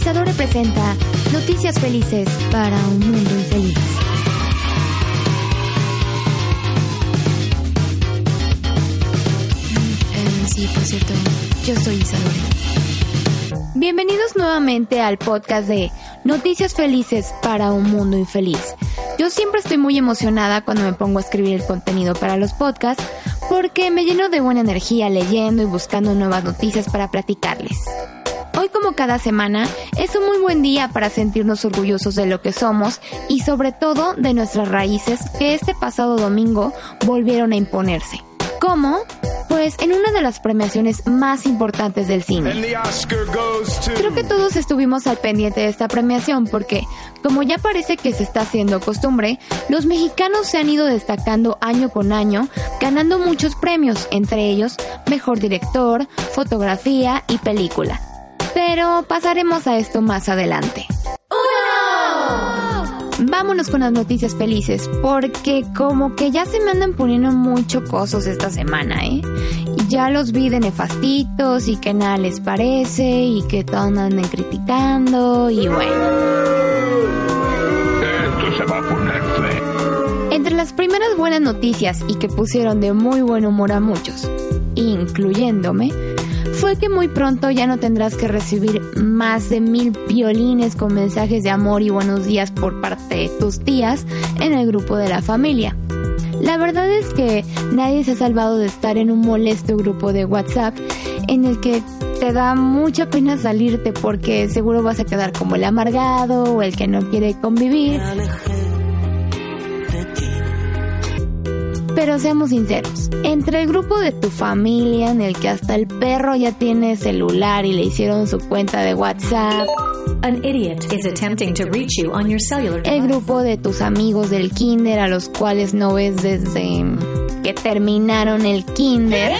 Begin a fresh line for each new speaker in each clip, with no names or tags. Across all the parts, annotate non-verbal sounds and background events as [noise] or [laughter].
Isadora presenta Noticias Felices para un Mundo Infeliz. Eh, sí, por cierto, yo soy Isadora. Bienvenidos nuevamente al podcast de Noticias Felices para un Mundo Infeliz. Yo siempre estoy muy emocionada cuando me pongo a escribir el contenido para los podcasts porque me lleno de buena energía leyendo y buscando nuevas noticias para platicarles. Hoy como cada semana es un muy buen día para sentirnos orgullosos de lo que somos y sobre todo de nuestras raíces que este pasado domingo volvieron a imponerse. ¿Cómo? Pues en una de las premiaciones más importantes del cine. Creo que todos estuvimos al pendiente de esta premiación porque, como ya parece que se está haciendo costumbre, los mexicanos se han ido destacando año con año, ganando muchos premios, entre ellos Mejor Director, Fotografía y Película. Pero pasaremos a esto más adelante. Vámonos con las noticias felices, porque como que ya se me andan poniendo muy chocosos esta semana, ¿eh? Ya los vi de nefastitos y que nada les parece y que todos andan criticando y bueno.
Esto se va a poner feo.
Entre las primeras buenas noticias y que pusieron de muy buen humor a muchos, incluyéndome, fue que muy pronto ya no tendrás que recibir más de mil violines con mensajes de amor y buenos días por parte de tus tías en el grupo de la familia. La verdad es que nadie se ha salvado de estar en un molesto grupo de WhatsApp en el que te da mucha pena salirte porque seguro vas a quedar como el amargado o el que no quiere convivir. Pero seamos sinceros, entre el grupo de tu familia en el que hasta el perro ya tiene celular y le hicieron su cuenta de WhatsApp,
An idiot is attempting to reach you on your cellular
el grupo de tus amigos del kinder a los cuales no ves desde que terminaron el kinder,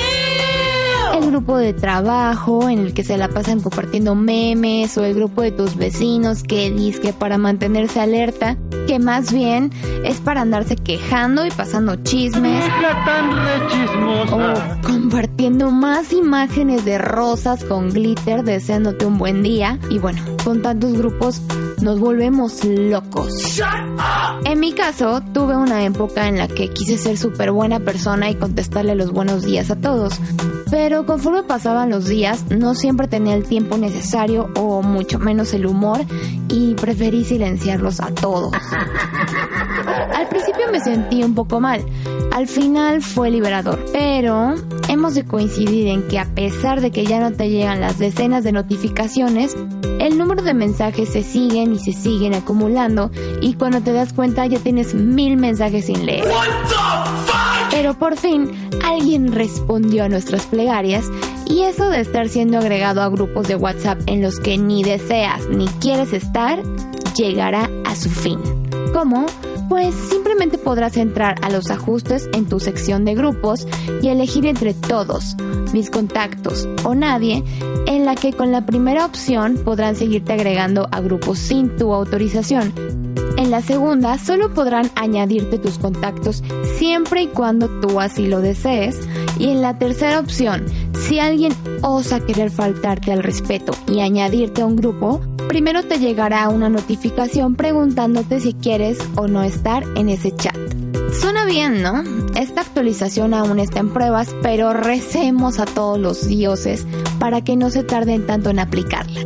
el grupo de trabajo en el que se la pasan compartiendo memes o el grupo de tus vecinos que que para mantenerse alerta, que más bien es para andarse quejando y pasando chismes o compartiendo más imágenes de rosas con glitter deseándote un buen día y bueno, con tantos grupos nos volvemos locos. En mi caso, tuve una época en la que quise ser súper buena persona y contestarle los buenos días a todos. Pero conforme pasaban los días, no siempre tenía el tiempo necesario o mucho menos el humor y preferí silenciarlos a todos. [laughs] Al principio me sentí un poco mal, al final fue liberador, pero hemos de coincidir en que a pesar de que ya no te llegan las decenas de notificaciones, el número de mensajes se siguen y se siguen acumulando y cuando te das cuenta ya tienes mil mensajes sin leer. Pero por fin alguien respondió a nuestras plegarias y eso de estar siendo agregado a grupos de WhatsApp en los que ni deseas ni quieres estar llegará a su fin. ¿Cómo? Pues simplemente podrás entrar a los ajustes en tu sección de grupos y elegir entre todos, mis contactos o nadie, en la que con la primera opción podrán seguirte agregando a grupos sin tu autorización. En la segunda solo podrán añadirte tus contactos siempre y cuando tú así lo desees. Y en la tercera opción, si alguien osa querer faltarte al respeto y añadirte a un grupo, primero te llegará una notificación preguntándote si quieres o no estar en ese chat. Suena bien, ¿no? Esta actualización aún está en pruebas, pero recemos a todos los dioses para que no se tarden tanto en aplicarla.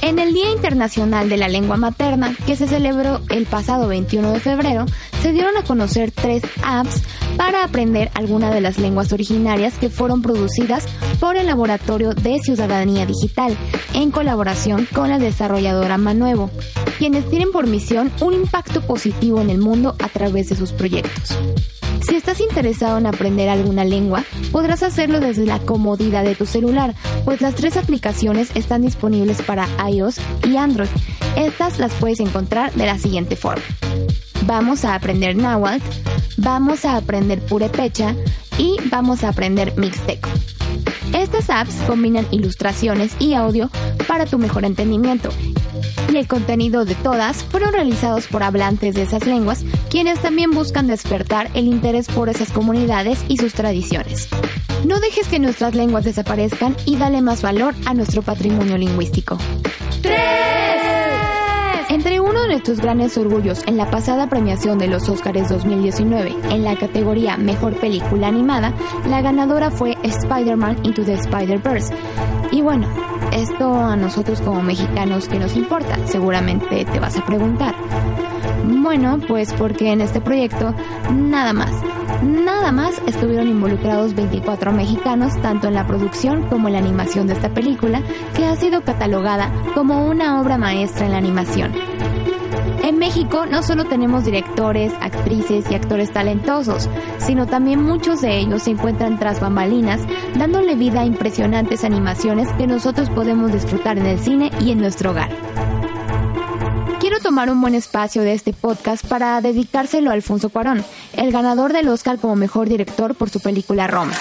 En el Día Internacional de la Lengua Materna, que se celebró el pasado 21 de febrero, se dieron a conocer tres apps para aprender alguna de las lenguas originarias que fueron producidas por el Laboratorio de Ciudadanía Digital, en colaboración con la desarrolladora Manuevo, quienes tienen por misión un impacto positivo en el mundo a través de sus proyectos. Si estás interesado en aprender alguna lengua, podrás hacerlo desde la comodidad de tu celular, pues las tres aplicaciones están disponibles para iOS y Android. Estas las puedes encontrar de la siguiente forma. Vamos a aprender náhuatl, vamos a aprender purepecha y vamos a aprender mixteco. Estas apps combinan ilustraciones y audio para tu mejor entendimiento. Y el contenido de todas fueron realizados por hablantes de esas lenguas, quienes también buscan despertar el interés por esas comunidades y sus tradiciones. No dejes que nuestras lenguas desaparezcan y dale más valor a nuestro patrimonio lingüístico. Entre uno de nuestros grandes orgullos en la pasada premiación de los Oscars 2019 en la categoría Mejor Película Animada, la ganadora fue Spider-Man Into the Spider-Verse. Y bueno, esto a nosotros como mexicanos que nos importa, seguramente te vas a preguntar. Bueno, pues porque en este proyecto nada más, nada más estuvieron involucrados 24 mexicanos tanto en la producción como en la animación de esta película, que ha sido catalogada como una obra maestra en la animación. En México no solo tenemos directores, actrices y actores talentosos, sino también muchos de ellos se encuentran tras bambalinas, dándole vida a impresionantes animaciones que nosotros podemos disfrutar en el cine y en nuestro hogar. Quiero tomar un buen espacio de este podcast para dedicárselo a Alfonso Cuarón, el ganador del Oscar como mejor director por su película Roma.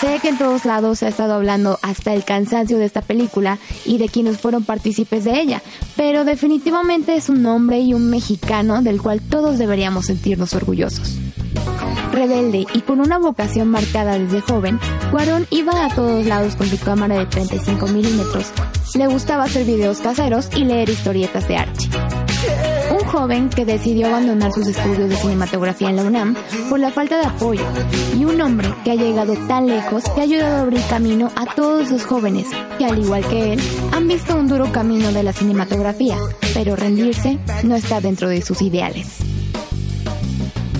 Sé que en todos lados se ha estado hablando hasta el cansancio de esta película y de quienes fueron partícipes de ella, pero definitivamente es un hombre y un mexicano del cual todos deberíamos sentirnos orgullosos. Rebelde y con una vocación marcada desde joven, Cuarón iba a todos lados con su cámara de 35 milímetros. Le gustaba hacer videos caseros y leer historietas de Archie un joven que decidió abandonar sus estudios de cinematografía en la UNAM por la falta de apoyo y un hombre que ha llegado tan lejos que ha ayudado a abrir camino a todos los jóvenes que al igual que él han visto un duro camino de la cinematografía, pero rendirse no está dentro de sus ideales.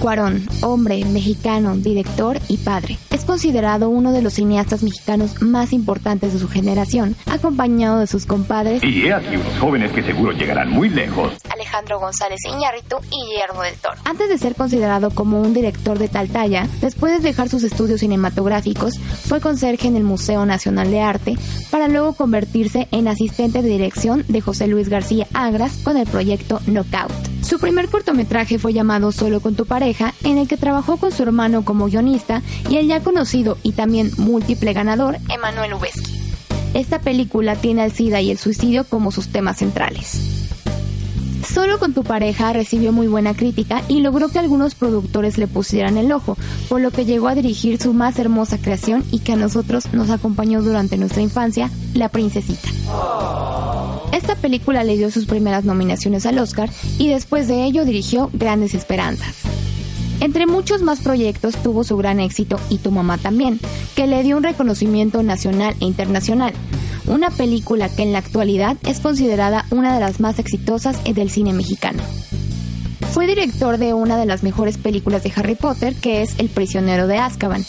Cuarón, hombre, mexicano, director y padre. Es considerado uno de los cineastas mexicanos más importantes de su generación, acompañado de sus compadres.
Y he aquí unos jóvenes que seguro llegarán muy lejos.
Alejandro González Iñárritu y Guillermo del Toro. Antes de ser considerado como un director de tal talla, después de dejar sus estudios cinematográficos, fue conserje en el Museo Nacional de Arte para luego convertirse en asistente de dirección de José Luis García Agras con el proyecto Knockout. Su primer cortometraje fue llamado Solo con tu pareja, en el que trabajó con su hermano como guionista y el ya conocido y también múltiple ganador, Emanuel Ubeski. Esta película tiene al SIDA y el suicidio como sus temas centrales. Solo con tu pareja recibió muy buena crítica y logró que algunos productores le pusieran el ojo, por lo que llegó a dirigir su más hermosa creación y que a nosotros nos acompañó durante nuestra infancia, La Princesita. Esta película le dio sus primeras nominaciones al Oscar y después de ello dirigió Grandes Esperanzas. Entre muchos más proyectos tuvo su gran éxito Y tu mamá también, que le dio un reconocimiento nacional e internacional. Una película que en la actualidad es considerada una de las más exitosas del cine mexicano. Fue director de una de las mejores películas de Harry Potter, que es El prisionero de Azkaban,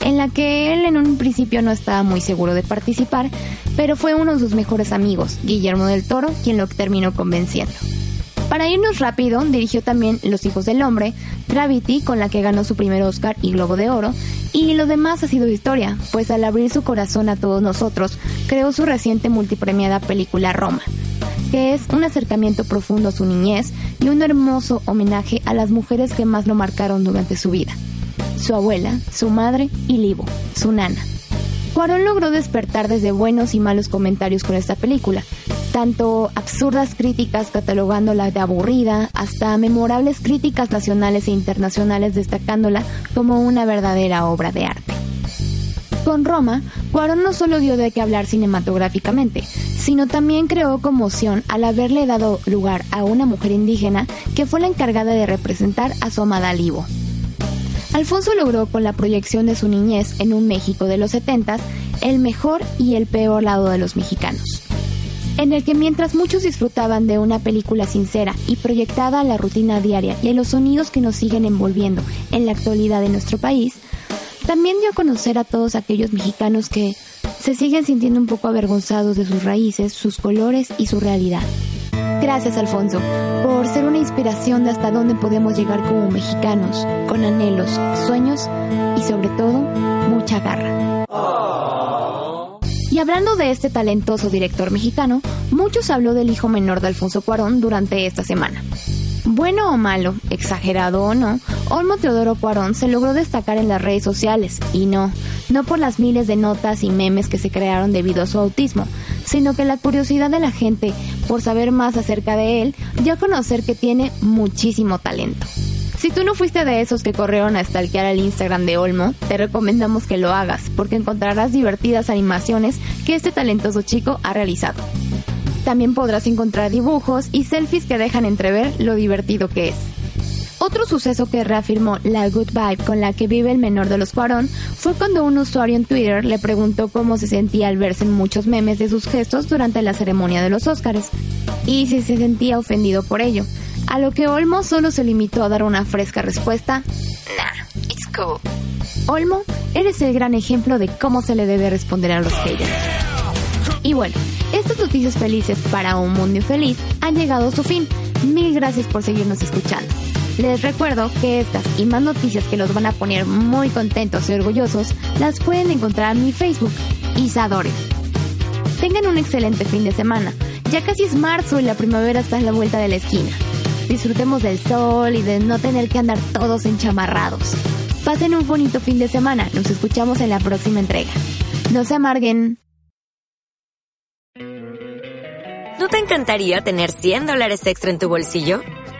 en la que él en un principio no estaba muy seguro de participar, pero fue uno de sus mejores amigos, Guillermo del Toro, quien lo terminó convenciendo. Para irnos rápido, dirigió también Los Hijos del Hombre, Gravity, con la que ganó su primer Oscar y Globo de Oro, y lo demás ha sido historia, pues al abrir su corazón a todos nosotros, creó su reciente multipremiada película Roma, que es un acercamiento profundo a su niñez y un hermoso homenaje a las mujeres que más lo marcaron durante su vida su abuela, su madre y Livo, su nana. Cuarón logró despertar desde buenos y malos comentarios con esta película, tanto absurdas críticas catalogándola de aburrida, hasta memorables críticas nacionales e internacionales destacándola como una verdadera obra de arte. Con Roma, Cuarón no solo dio de qué hablar cinematográficamente, sino también creó conmoción al haberle dado lugar a una mujer indígena que fue la encargada de representar a su amada Livo. Alfonso logró con la proyección de su niñez en un México de los 70 el mejor y el peor lado de los mexicanos. En el que mientras muchos disfrutaban de una película sincera y proyectada a la rutina diaria y los sonidos que nos siguen envolviendo en la actualidad de nuestro país, también dio a conocer a todos aquellos mexicanos que se siguen sintiendo un poco avergonzados de sus raíces, sus colores y su realidad. Gracias, Alfonso, por ser una inspiración de hasta dónde podemos llegar como mexicanos, con anhelos, sueños y sobre todo, mucha garra. Hablando de este talentoso director mexicano, muchos habló del hijo menor de Alfonso Cuarón durante esta semana. Bueno o malo, exagerado o no, Olmo Teodoro Cuarón se logró destacar en las redes sociales, y no, no por las miles de notas y memes que se crearon debido a su autismo, sino que la curiosidad de la gente por saber más acerca de él dio a conocer que tiene muchísimo talento. Si tú no fuiste de esos que corrieron a stalkear el Instagram de Olmo, te recomendamos que lo hagas, porque encontrarás divertidas animaciones que este talentoso chico ha realizado. También podrás encontrar dibujos y selfies que dejan entrever lo divertido que es. Otro suceso que reafirmó la good vibe con la que vive el menor de los Cuarón fue cuando un usuario en Twitter le preguntó cómo se sentía al verse en muchos memes de sus gestos durante la ceremonia de los Óscares y si se sentía ofendido por ello. A lo que Olmo solo se limitó a dar una fresca respuesta. Nah, it's cool. Olmo, eres el gran ejemplo de cómo se le debe responder a los haters. Y bueno, estas noticias felices para un mundo feliz han llegado a su fin. Mil gracias por seguirnos escuchando. Les recuerdo que estas y más noticias que los van a poner muy contentos y orgullosos las pueden encontrar en mi Facebook, Isadores. Tengan un excelente fin de semana. Ya casi es marzo y la primavera está a la vuelta de la esquina. Disfrutemos del sol y de no tener que andar todos enchamarrados. Pasen un bonito fin de semana. Nos escuchamos en la próxima entrega. No se amarguen.
¿No te encantaría tener 100 dólares extra en tu bolsillo?